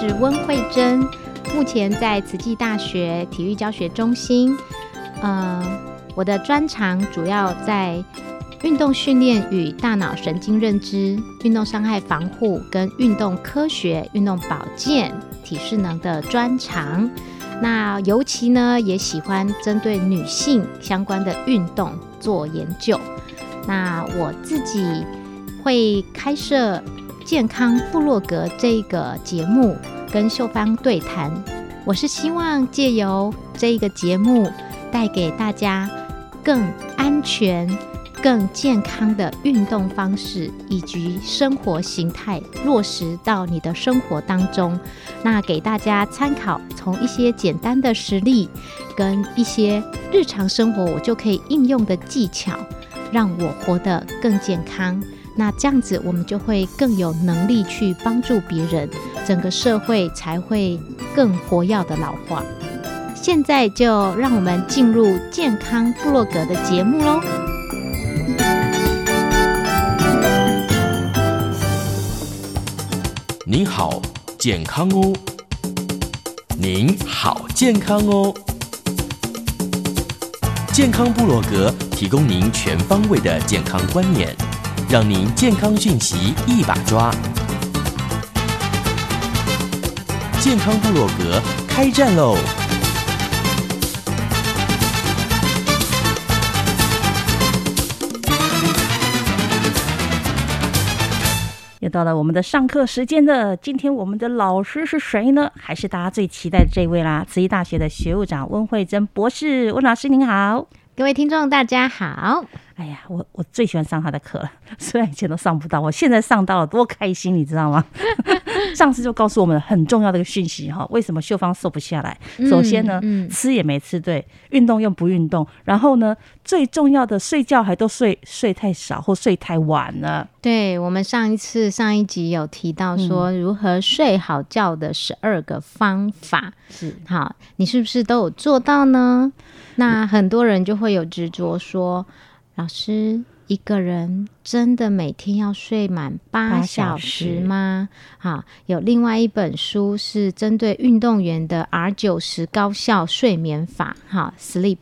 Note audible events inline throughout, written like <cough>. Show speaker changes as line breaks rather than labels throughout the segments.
是温慧珍，目前在慈济大学体育教学中心。呃，我的专长主要在运动训练与大脑神经认知、运动伤害防护跟运动科学、运动保健、体适能的专长。那尤其呢，也喜欢针对女性相关的运动做研究。那我自己会开设。健康部落格这个节目跟秀芳对谈，我是希望借由这一个节目带给大家更安全、更健康的运动方式以及生活形态落实到你的生活当中。那给大家参考，从一些简单的实例跟一些日常生活我就可以应用的技巧，让我活得更健康。那这样子，我们就会更有能力去帮助别人，整个社会才会更活跃的老化。现在就让我们进入健康部落格的节目喽。
您好，健康哦！您好，健康哦！健康部落格提供您全方位的健康观念。让您健康讯息一把抓，健康部落格开战喽！
又到了我们的上课时间了。今天我们的老师是谁呢？还是大家最期待的这位啦？慈济大学的学务长温慧珍博士，温老师您好，
各位听众大家好。
哎呀，我我最喜欢上他的课了，虽然以前都上不到，我现在上到了，多开心，你知道吗？<laughs> 上次就告诉我们很重要的一个讯息哈，为什么秀芳瘦不下来？首先呢，吃也没吃对，运动又不运动，然后呢，最重要的睡觉还都睡睡太少或睡太晚了。
对我们上一次上一集有提到说如何睡好觉的十二个方法，
是
好，你是不是都有做到呢？那很多人就会有执着说。老师，一个人真的每天要睡满八小时吗？好，有另外一本书是针对运动员的 R 九十高效睡眠法。哈，Sleep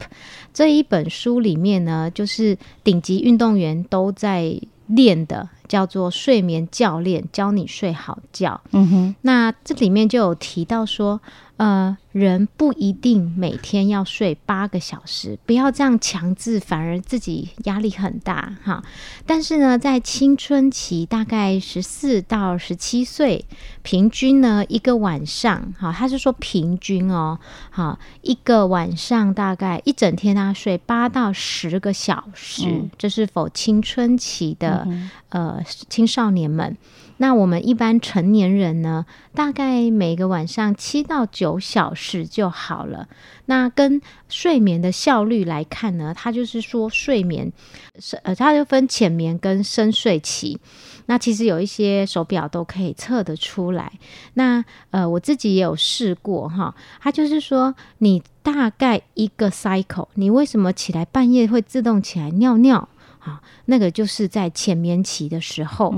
这一本书里面呢，就是顶级运动员都在练的，叫做睡眠教练教你睡好觉。嗯哼，那这里面就有提到说。呃，人不一定每天要睡八个小时，不要这样强制，反而自己压力很大哈。但是呢，在青春期，大概十四到十七岁，平均呢一个晚上，哈，他是说平均哦，好，一个晚上大概一整天他睡八到十个小时，这是否青春期的呃青少年们？那我们一般成年人呢，大概每个晚上七到九小时就好了。那跟睡眠的效率来看呢，它就是说睡眠是呃，它就分浅眠跟深睡期。那其实有一些手表都可以测得出来。那呃，我自己也有试过哈，它就是说你大概一个 cycle，你为什么起来半夜会自动起来尿尿啊？那个就是在浅眠期的时候。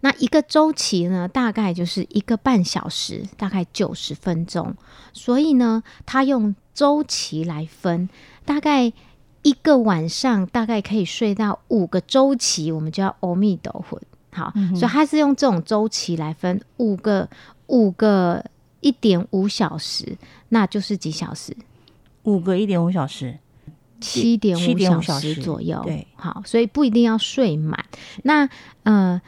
那一个周期呢，大概就是一个半小时，大概九十分钟。所以呢，他用周期来分，大概一个晚上大概可以睡到五个周期，我们就要阿弥陀佛。好，所以他是用这种周期来分五个五个一点五小时，那就是几小时？
五个一点五小时，
七点五小时左右。对，好，所以不一定要睡满。那呃，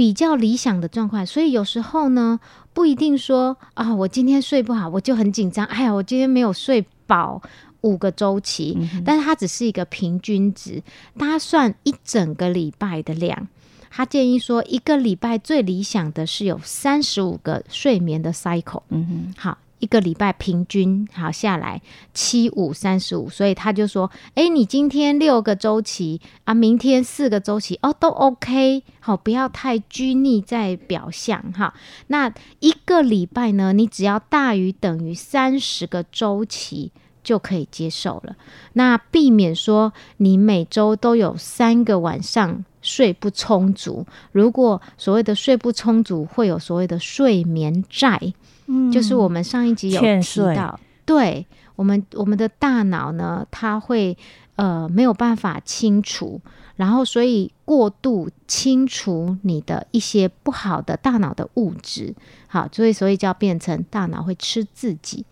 比较理想的状况，所以有时候呢，不一定说啊，我今天睡不好，我就很紧张。哎呀，我今天没有睡饱五个周期，但是它只是一个平均值，它算一整个礼拜的量。他建议说，一个礼拜最理想的是有三十五个睡眠的 cycle。嗯哼，好，一个礼拜平均好下来七五三十五，所以他就说，哎，你今天六个周期啊，明天四个周期哦，都 OK。好，不要太拘泥在表象哈。那一个礼拜呢，你只要大于等于三十个周期就可以接受了。那避免说你每周都有三个晚上。睡不充足，如果所谓的睡不充足，会有所谓的睡眠债，嗯，就是我们上一集有提到，对我们我们的大脑呢，它会呃没有办法清除，然后所以过度清除你的一些不好的大脑的物质，好，所以所以就要变成大脑会吃自己。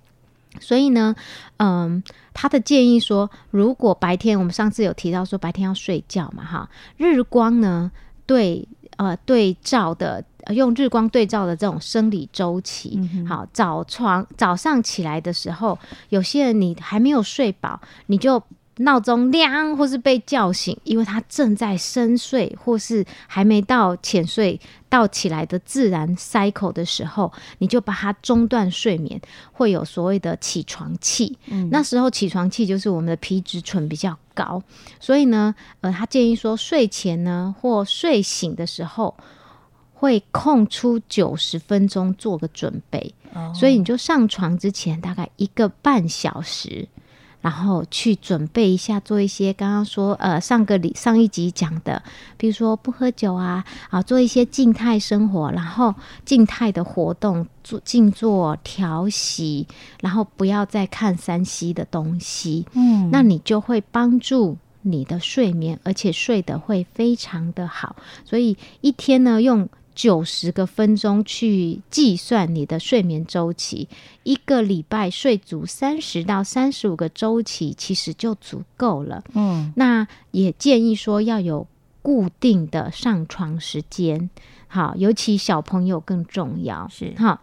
所以呢，嗯，他的建议说，如果白天我们上次有提到说白天要睡觉嘛，哈，日光呢对呃对照的用日光对照的这种生理周期，好，早床早上起来的时候，有些人你还没有睡饱，你就。闹钟亮，或是被叫醒，因为他正在深睡，或是还没到浅睡到起来的自然 cycle 的时候，你就把它中断睡眠，会有所谓的起床气。嗯，那时候起床气就是我们的皮质醇比较高，所以呢，呃，他建议说睡前呢或睡醒的时候，会空出九十分钟做个准备。哦，所以你就上床之前大概一个半小时。然后去准备一下，做一些刚刚说呃上个里上一集讲的，比如说不喝酒啊啊，做一些静态生活，然后静态的活动，做静坐调息，然后不要再看三 C 的东西，嗯，那你就会帮助你的睡眠，而且睡得会非常的好。所以一天呢用。九十个分钟去计算你的睡眠周期，一个礼拜睡足三十到三十五个周期，其实就足够了。嗯，那也建议说要有固定的上床时间，好，尤其小朋友更重要。是好。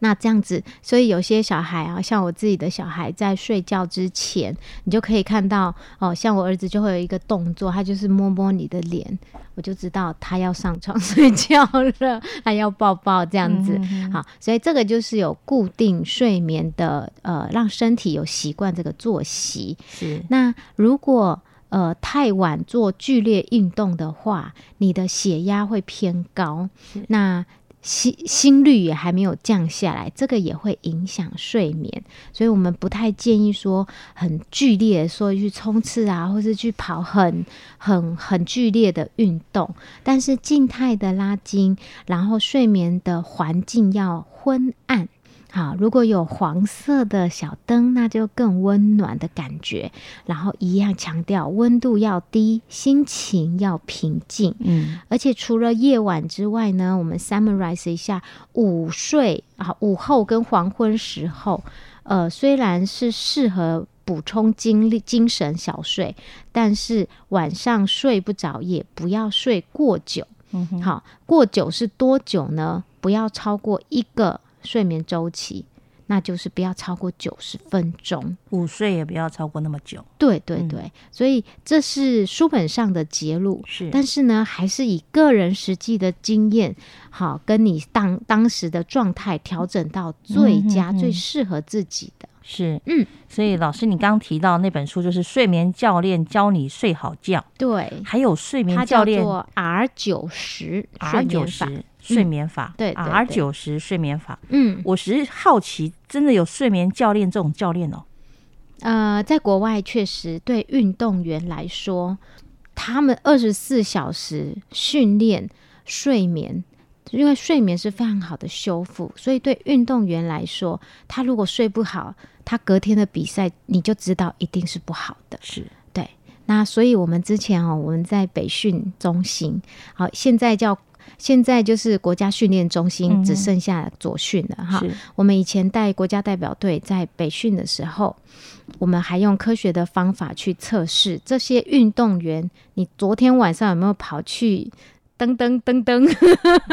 那这样子，所以有些小孩啊，像我自己的小孩，在睡觉之前，你就可以看到哦，像我儿子就会有一个动作，他就是摸摸你的脸，我就知道他要上床 <laughs> 睡觉了，他要抱抱这样子。好，所以这个就是有固定睡眠的，呃，让身体有习惯这个作息。是。那如果呃太晚做剧烈运动的话，你的血压会偏高。那心心率也还没有降下来，这个也会影响睡眠，所以我们不太建议说很剧烈，说去冲刺啊，或是去跑很很很剧烈的运动，但是静态的拉筋，然后睡眠的环境要昏暗。好，如果有黄色的小灯，那就更温暖的感觉。然后一样强调温度要低，心情要平静。嗯，而且除了夜晚之外呢，我们 summarize 一下午睡啊，午后跟黄昏时候，呃，虽然是适合补充精力、精神小睡，但是晚上睡不着也不要睡过久。嗯，好，过久是多久呢？不要超过一个。睡眠周期，那就是不要超过九十分钟，
午睡也不要超过那么久。
对对对，所以这是书本上的结论。是，但是呢，还是以个人实际的经验，好，跟你当当时的状态调整到最佳、最适合自己的。
是，嗯，所以老师，你刚刚提到那本书就是睡眠教练教你睡好觉。
对，
还有睡眠教练
R 九十
R 九十。睡眠法，
对
，R 九十睡眠法。嗯，我是好奇，真的有睡眠教练这种教练哦？
呃，在国外确实对运动员来说，他们二十四小时训练睡眠，因为睡眠是非常好的修复，所以对运动员来说，他如果睡不好，他隔天的比赛你就知道一定是不好的。
是。
对，那所以我们之前哦，我们在北训中心，好，现在叫现在就是国家训练中心，只剩下左训了哈。我们以前带国家代表队在北训的时候，我们还用科学的方法去测试这些运动员，你昨天晚上有没有跑去？噔噔噔噔，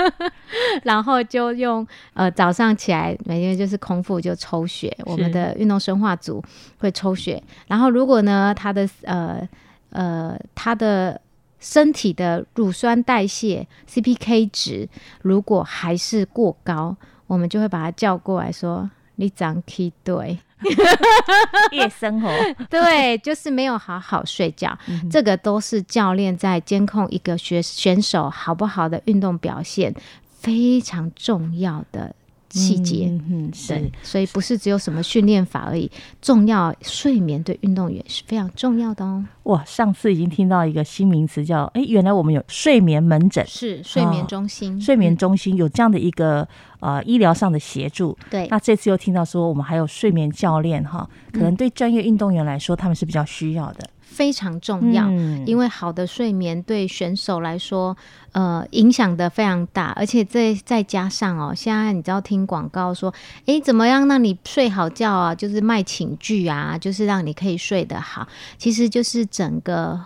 <laughs> 然后就用呃早上起来每天就是空腹就抽血，我们的运动生化组会抽血，然后如果呢他的呃呃他的身体的乳酸代谢 CPK 值如果还是过高，我们就会把他叫过来说你长 K 对。<laughs>
夜生活，<laughs>
对，就是没有好好睡觉，这个都是教练在监控一个学选手好不好的运动表现非常重要的。细节，嗯，是，所以不是只有什么训练法而已，重要睡眠对运动员是非常重要的哦。
哇，上次已经听到一个新名词叫，哎，原来我们有睡眠门诊，
是睡眠中心，
睡眠中心有这样的一个呃医疗上的协助。
对，
那这次又听到说我们还有睡眠教练哈，可能对专业运动员来说他们是比较需要的。
非常重要，因为好的睡眠对选手来说，呃，影响的非常大。而且再再加上哦，现在你知道听广告说，诶，怎么样让你睡好觉啊？就是卖寝具啊，就是让你可以睡得好。其实就是整个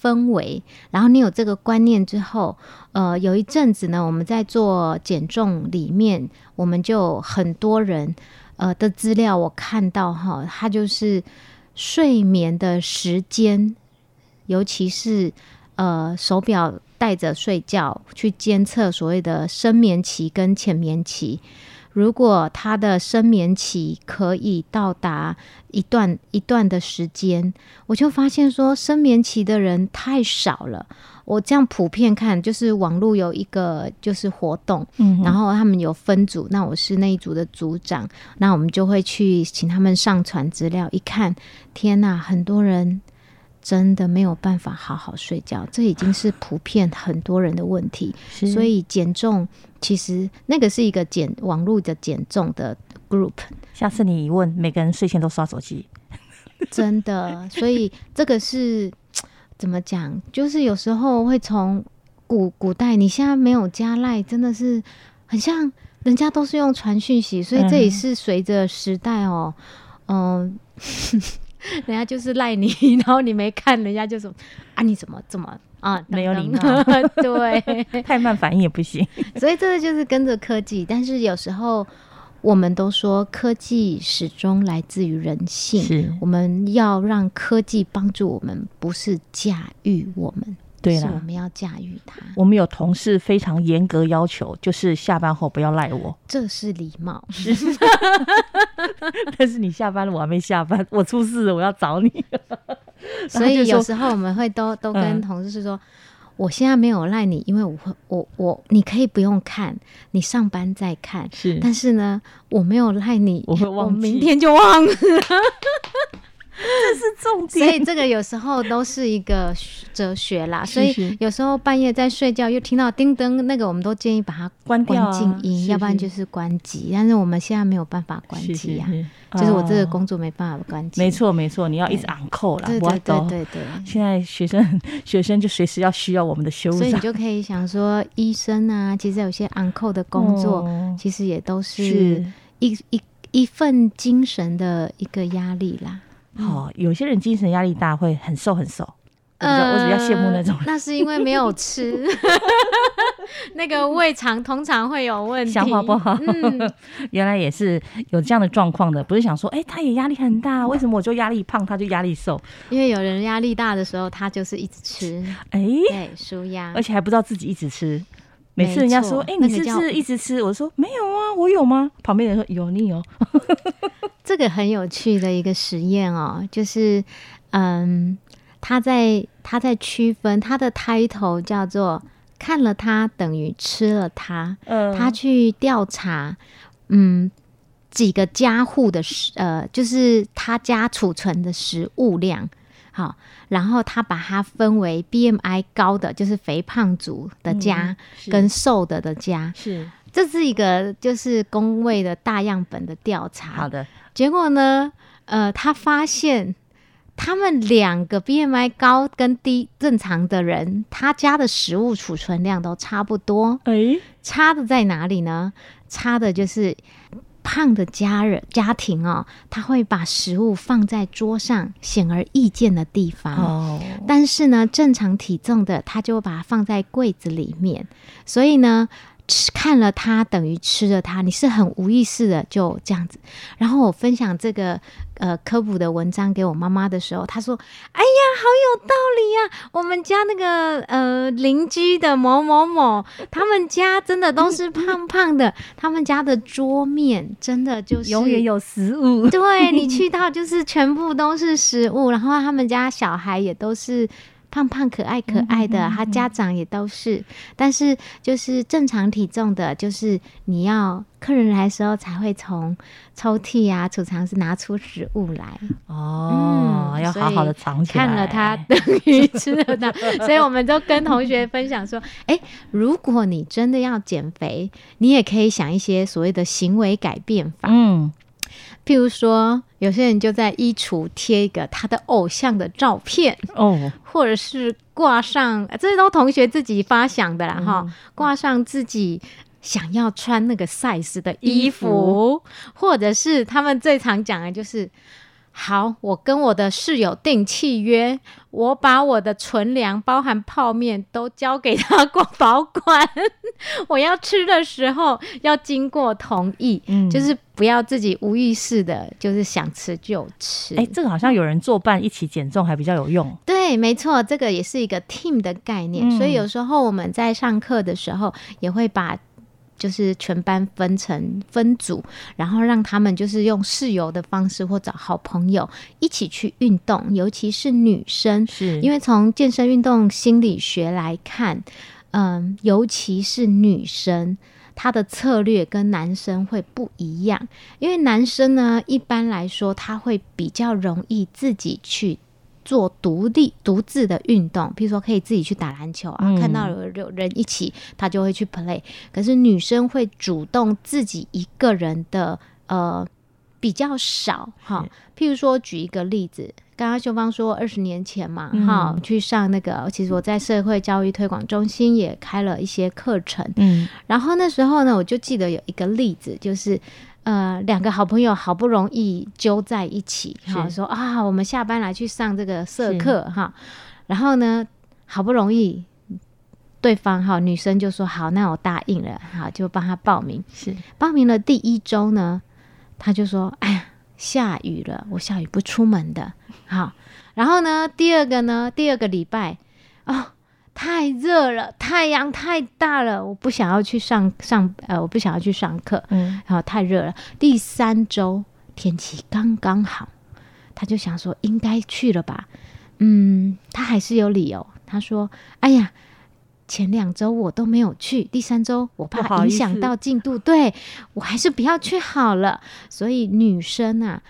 氛围。然后你有这个观念之后，呃，有一阵子呢，我们在做减重里面，我们就很多人呃的资料我看到哈，他就是。睡眠的时间，尤其是呃手表带着睡觉去监测所谓的深眠期跟浅眠期。如果他的生眠期可以到达一段一段的时间，我就发现说生眠期的人太少了。我这样普遍看，就是网络有一个就是活动，嗯然后他们有分组，那我是那一组的组长，那我们就会去请他们上传资料，一看，天呐，很多人真的没有办法好好睡觉，这已经是普遍很多人的问题。所以减重其实那个是一个减网络的减重的 group。
下次你一问，每个人睡前都刷手机，
真的，所以这个是。怎么讲？就是有时候会从古古代，你现在没有加赖，真的是很像人家都是用传讯息，所以这也是随着时代哦，嗯，<laughs> <laughs> 人家就是赖你，<laughs> 然后你没看，人家就说啊，你怎么这么啊 <laughs>
没有礼貌？
对，
太慢反应也不行。
所以这个就是跟着科技，但是有时候。我们都说科技始终来自于人性，
是
我们要让科技帮助我们，不是驾驭我们。
对了，
我们要驾驭他。
我们有同事非常严格要求，就是下班后不要赖我，
这是礼貌。<laughs>
但是你下班了，我还没下班，我出事了，我要找你。<laughs>
所以有时候我们会都都跟同事说。我现在没有赖你，因为我会我我你可以不用看，你上班再看。
是，
但是呢，我没有赖你，
我会忘
记，明天就忘了。
这是重点，
所以这个有时候都是一个哲学啦。所以有时候半夜在睡觉又听到叮咚，那个我们都建议把它
关掉
静音，要不然就是关机。但是我们现在没有办法关机啊，就是我这个工作没办法关机。
没错没错，你要一直昂扣啦。
对对对对对。
现在学生学生就随时要需要我们的休息，
所以你就可以想说，医生啊，其实有些昂扣的工作，其实也都是一一一份精神的一个压力啦。
好，有些人精神压力大，会很瘦很瘦。呃，我比较羡慕那种。<laughs>
那是因为没有吃，<laughs> 那个胃肠通常会有问题，
消化不好。嗯，<laughs> 原来也是有这样的状况的，不是想说，哎，他也压力很大，为什么我就压力胖，他就压力瘦？
因为有人压力大的时候，他就是一直吃，
哎，
对，舒压，
而且还不知道自己一直吃。每次人家说，哎，你是不是一直吃？我说没有啊，我有吗？旁边人说有，你有。<laughs>
这个很有趣的一个实验哦，就是，嗯，他在他在区分他的 title 叫做看了他等于吃了他，嗯，他去调查，嗯，几个家户的食，呃，就是他家储存的食物量，好，然后他把它分为 BMI 高的，就是肥胖族的家，跟瘦的的家，
是，
这是一个就是工位的大样本的调查，
好的。
结果呢？呃，他发现他们两个 BMI 高跟低正常的人，他家的食物储存量都差不多。
哎，
差的在哪里呢？差的就是胖的家人家庭哦，他会把食物放在桌上显而易见的地方。
哦，
但是呢，正常体重的他就把它放在柜子里面，所以呢。吃看了它等于吃了它，你是很无意识的就这样子。然后我分享这个呃科普的文章给我妈妈的时候，她说：“哎呀，好有道理呀！我们家那个呃邻居的某某某，他们家真的都是胖胖的，他们家的桌面真的就是
永远有食物。
对你去到就是全部都是食物，然后他们家小孩也都是。”胖胖可爱可爱的，他家长也都是，但是就是正常体重的，就是你要客人来的时候才会从抽屉啊、储藏室拿出食物来
哦，要好好的藏起
来。看了他等于吃了它，<laughs> 所以我们都跟同学分享说：，哎，如果你真的要减肥，你也可以想一些所谓的行为改变法。嗯。譬如说，有些人就在衣橱贴一个他的偶像的照片哦，或者是挂上，这些都同学自己发想的啦哈，挂上自己想要穿那个 size 的衣服，或者是他们最常讲的就是。好，我跟我的室友订契约，我把我的存粮，包含泡面，都交给他过保管。<laughs> 我要吃的时候要经过同意，嗯，就是不要自己无意识的，就是想吃就吃。
哎，这个好像有人作伴一起减重还比较有用。
对，没错，这个也是一个 team 的概念。所以有时候我们在上课的时候也会把。就是全班分成分组，然后让他们就是用室友的方式或找好朋友一起去运动，尤其是女生，
是
因为从健身运动心理学来看，嗯，尤其是女生，她的策略跟男生会不一样，因为男生呢，一般来说他会比较容易自己去。做独立独自的运动，譬如说可以自己去打篮球啊，看到有有人一起，他就会去 play。可是女生会主动自己一个人的，呃，比较少哈。譬如说举一个例子，刚刚秀芳说二十年前嘛，哈，去上那个，其实我在社会教育推广中心也开了一些课程，嗯，然后那时候呢，我就记得有一个例子，就是。呃，两个好朋友好不容易揪在一起，哈，说啊，我们下班来去上这个社课哈，然后呢，好不容易对方哈女生就说好，那我答应了，好就帮他报名。
是
报名了第一周呢，他就说，哎呀，下雨了，我下雨不出门的。好，然后呢，第二个呢，第二个礼拜啊。太热了，太阳太大了，我不想要去上上呃，我不想要去上课，嗯，然后太热了。第三周天气刚刚好，他就想说应该去了吧，嗯，他还是有理由。他说：“哎呀，前两周我都没有去，第三周我怕影响到进度，对我还是不要去好了。”所以女生啊，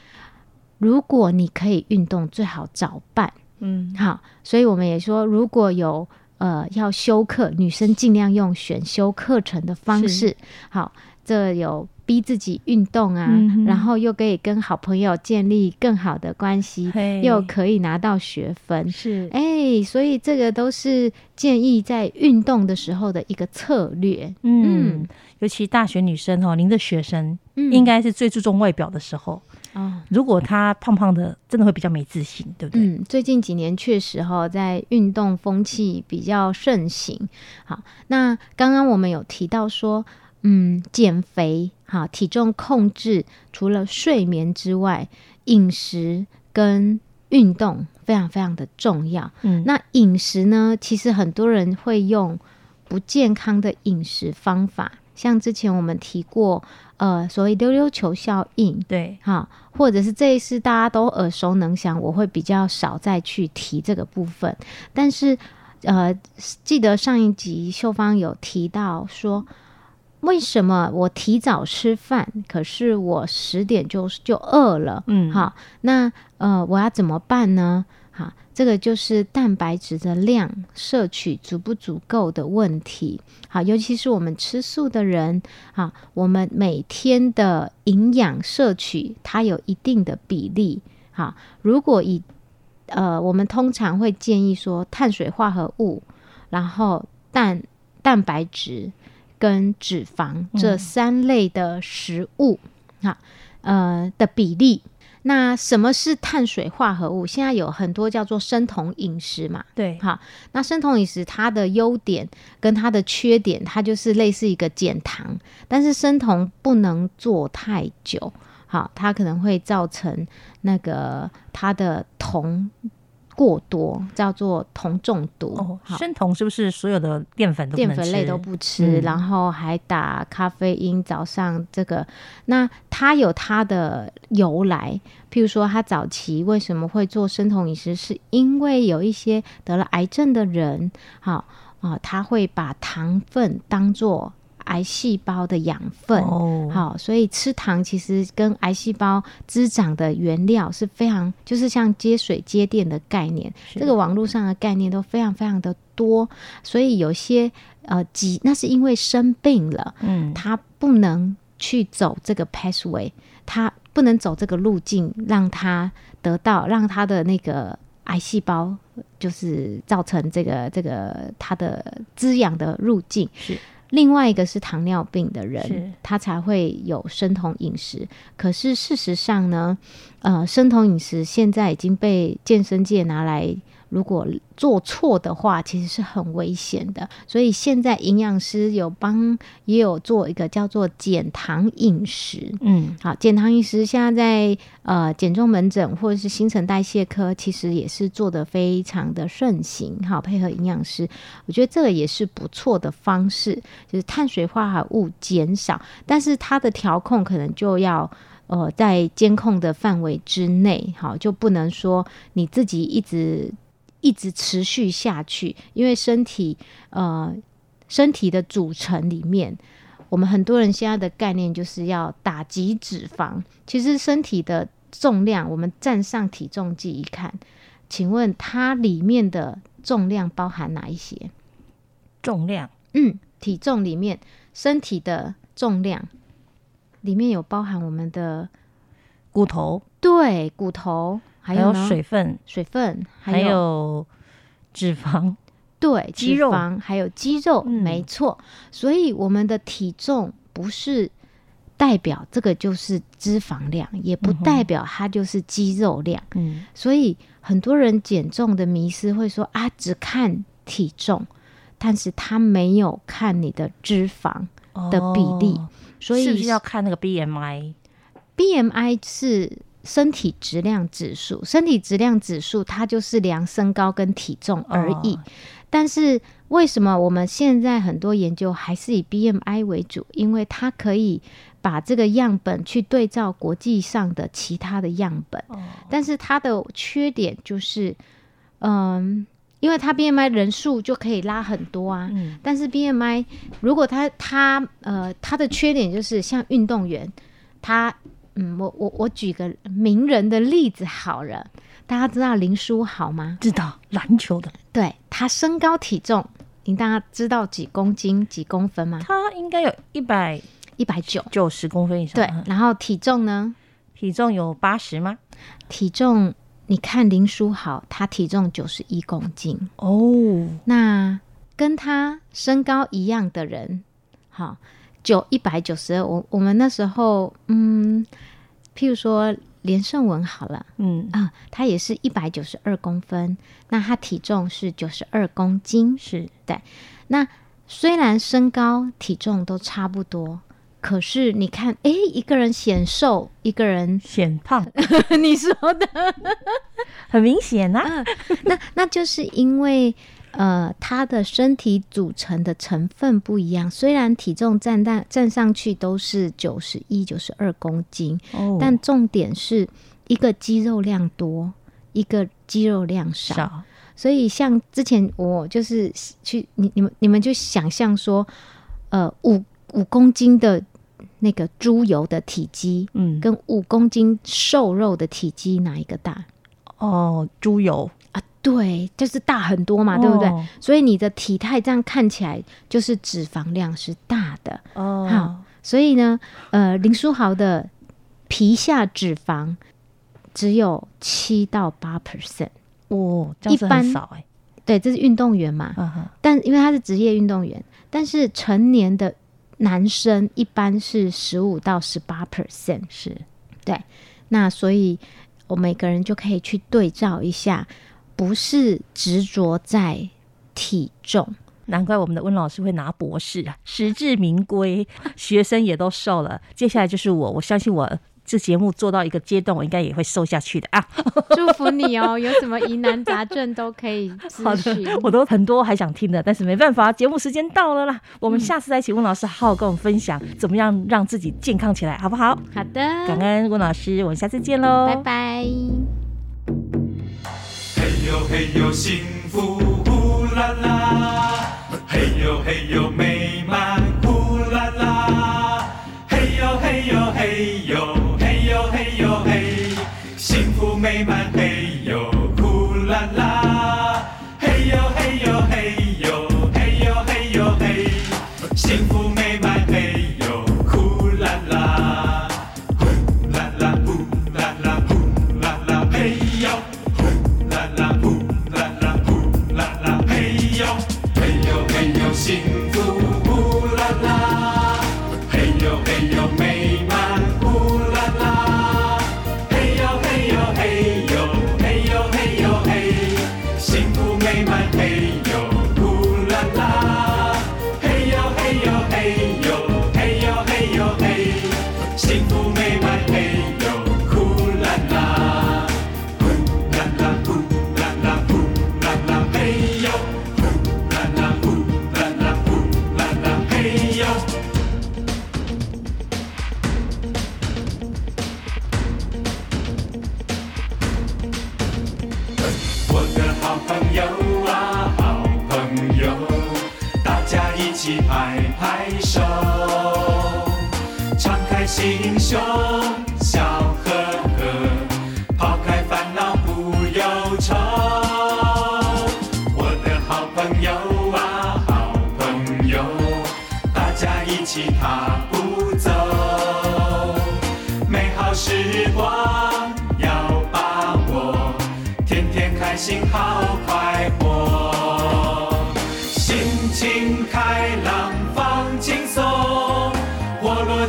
如果你可以运动，最好早办，嗯，好。所以我们也说，如果有。呃，要修课，女生尽量用选修课程的方式。好，这有逼自己运动啊，然后又可以跟好朋友建立更好的关系，又可以拿到学分。
是，
哎，所以这个都是建议在运动的时候的一个策略。
嗯，尤其大学女生哦，您的学生应该是最注重外表的时候。哦，如果他胖胖的，真的会比较没自信，对不对？
嗯，最近几年确实哈，在运动风气比较盛行。好，那刚刚我们有提到说，嗯，减肥哈，体重控制除了睡眠之外，饮食跟运动非常非常的重要。嗯，那饮食呢，其实很多人会用不健康的饮食方法，像之前我们提过。呃，所谓溜溜球效应，
对，
哈，或者是这一次大家都耳熟能详，我会比较少再去提这个部分。但是，呃，记得上一集秀芳有提到说，为什么我提早吃饭，可是我十点就就饿了？嗯，好，那呃，我要怎么办呢？好，这个就是蛋白质的量摄取足不足够的问题。好，尤其是我们吃素的人，好，我们每天的营养摄取它有一定的比例。好，如果以呃，我们通常会建议说，碳水化合物，然后蛋蛋白质跟脂肪这三类的食物，哈、呃的比例。那什么是碳水化合物？现在有很多叫做生酮饮食嘛，
对，
好，那生酮饮食它的优点跟它的缺点，它就是类似一个减糖，但是生酮不能做太久，好，它可能会造成那个它的酮过多，叫做酮中毒。
哦，生酮是不是所有的淀粉
淀粉类都不吃，
嗯
然后还打咖啡因。早上这个，那它有它的由来，譬如说，他早期为什么会做生酮饮食，是因为有一些得了癌症的人，好啊，他会把糖分当做癌细胞的养分。
哦，
好，所以吃糖其实跟癌细胞滋长的原料是非常，就是像接水接电的概念。
是
这个网络上的概念都非常非常的多，所以有些呃疾，那是因为生病了，
嗯，
他不能去走这个 pathway，他不能走这个路径，让他得到让他的那个癌细胞就是造成这个这个它的滋养的路径
是。
另外一个是糖尿病的人，他才会有生酮饮食。可是事实上呢，呃，生酮饮食现在已经被健身界拿来，如果做错的话，其实是很危险的。所以现在营养师有帮，也有做一个叫做减糖饮食。
嗯，
好，减糖饮食现在在呃减重门诊或者是新陈代谢科，其实也是做的非常的盛行。好，配合营养师，我觉得这个也是不错的方式，就是碳水化合物减少，但是它的调控可能就要。呃，在监控的范围之内，好，就不能说你自己一直一直持续下去，因为身体呃身体的组成里面，我们很多人现在的概念就是要打击脂肪。其实身体的重量，我们站上体重计一看，请问它里面的重量包含哪一些？
重量
嗯，体重里面身体的重量里面有包含我们的
骨头，
对骨头，还
还有水分，
水分，
还有脂肪，<laughs>
对，
肌肉
脂肪还有肌肉，
嗯
没错。所以我们的体重不是代表这个就是脂肪量，也不代表它就是肌肉量。
嗯，
所以很多人减重的迷失会说啊，只看体重，但是他没有看你的脂肪的比例。
哦
所以
是不是要看那个
BMI？BMI 是身体质量指数，身体质量指数它就是量身高跟体重而已。
哦。
但是为什么我们现在很多研究还是以 BMI 为主？因为它可以把这个样本去对照国际上的其他的样本，
哦。
但是它的缺点就是，嗯，因为它 BMI 人数就可以拉很多啊，
嗯，
但是 BMI 如果它它呃它的缺点就是像运动员，他嗯我我我举个名人的例子好了，大家知道林书豪吗？
知道篮球的，
对他身高体重，你大家知道几公斤几公分吗？
他应该有一百
一百九。
九十公分以上，
对
嗯，
然后体重呢？
体重有八十吗？
体重你看林书豪，他体重九十一公斤，
哦，
那跟他身高一样的人，好，九一百九十二，我我们那时候，嗯，譬如说连胜文好了
嗯，
啊，他也是一百九十二公分，那他体重是九十二公斤，
是。对。
那虽然身高体重都差不多。可是你看，诶，一个人显瘦，一个人
显胖，<laughs>
你说的，
很明显啊。呐、
那那就是因为呃，他的身体组成的成分不一样。虽然体重站但站上去都是九十一、九十二公斤，
哦
但重点是一个肌肉量多，一个肌肉量少。
少，
所以像之前我就是去你你们你们就想象说，呃，五五公斤的那个猪油的体积，
嗯，
跟五公斤瘦肉的体积哪一个大？
哦，猪油
啊，对，就是大很多嘛，对不对？
哦。
所以你的体态这样看起来就是脂肪量是大的。
哦，
好所以呢，呃，林书豪的皮下脂肪只有七到八 percent，
哦，
一般
很少哎、
对，这是运动员嘛，但因为他是职业运动员，但是成年的男生一般是十五到十八 percent，
是。
对那所以我每个人就可以去对照一下，不是执着在体重，
难怪我们的温老师会拿博士啊，实至名归，<laughs> 学生也都瘦了。接下来就是我，我相信我这节目做到一个阶段，我应该也会瘦下去的啊。<laughs>
祝福你哦！有什么疑难杂症都可以
好
咨询
的，。我都很多还想听的，但是没办法，节目时间到了啦。我们下次再请温老师好好跟我们分享，怎么样让自己健康起来，好不好？
好的，
感恩温老师，我们下次见喽，
拜拜。
嘿呦嘿呦，幸福呼啦啦，嘿呦嘿呦，美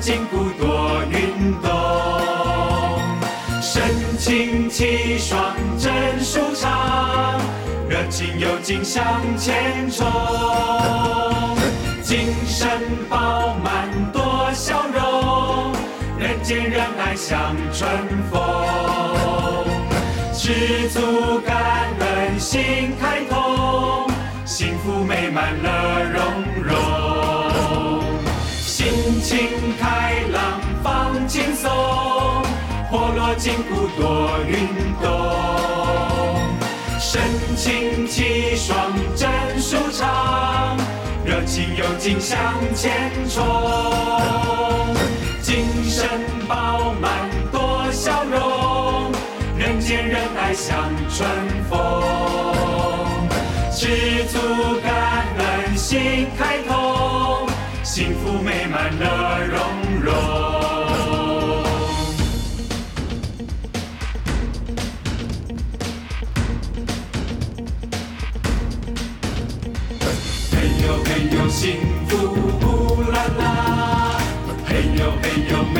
筋骨多运动。神清气爽真舒畅，热情有劲向前冲，精神饱满多笑容，人见人爱像春风，知足感恩心开通，幸福美满乐融融，情开朗放轻松。活络筋骨多运动，神清气爽真舒畅，热情有劲向前冲，精神饱满多笑容，人见人爱像春风，知足感恩心开通，幸福美满乐融融。嘿呦嘿呦，幸福呼啦啦，嘿呦嘿呦，美